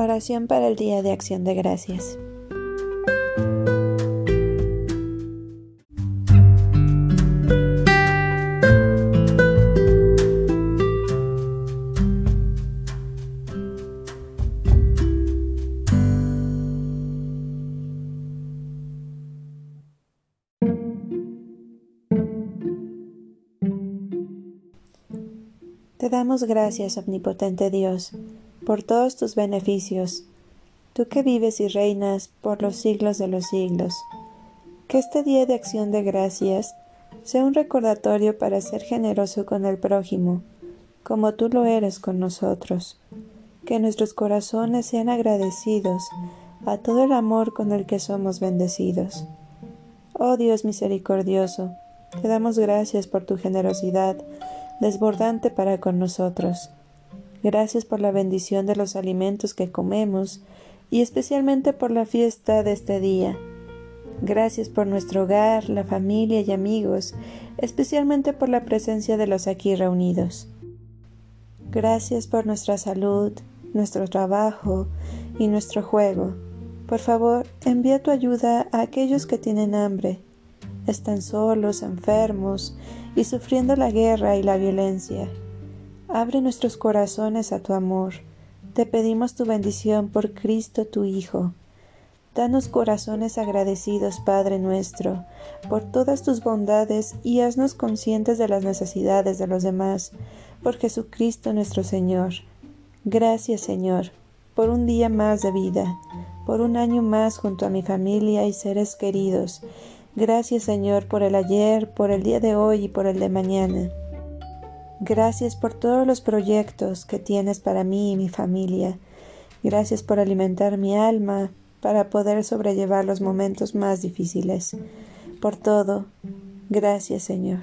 Oración para el Día de Acción de Gracias. Te damos gracias, omnipotente Dios por todos tus beneficios, tú que vives y reinas por los siglos de los siglos. Que este día de acción de gracias sea un recordatorio para ser generoso con el prójimo, como tú lo eres con nosotros. Que nuestros corazones sean agradecidos a todo el amor con el que somos bendecidos. Oh Dios misericordioso, te damos gracias por tu generosidad desbordante para con nosotros. Gracias por la bendición de los alimentos que comemos y especialmente por la fiesta de este día. Gracias por nuestro hogar, la familia y amigos, especialmente por la presencia de los aquí reunidos. Gracias por nuestra salud, nuestro trabajo y nuestro juego. Por favor, envía tu ayuda a aquellos que tienen hambre, están solos, enfermos y sufriendo la guerra y la violencia. Abre nuestros corazones a tu amor. Te pedimos tu bendición por Cristo tu Hijo. Danos corazones agradecidos, Padre nuestro, por todas tus bondades y haznos conscientes de las necesidades de los demás, por Jesucristo nuestro Señor. Gracias, Señor, por un día más de vida, por un año más junto a mi familia y seres queridos. Gracias, Señor, por el ayer, por el día de hoy y por el de mañana. Gracias por todos los proyectos que tienes para mí y mi familia. Gracias por alimentar mi alma para poder sobrellevar los momentos más difíciles. Por todo, gracias Señor.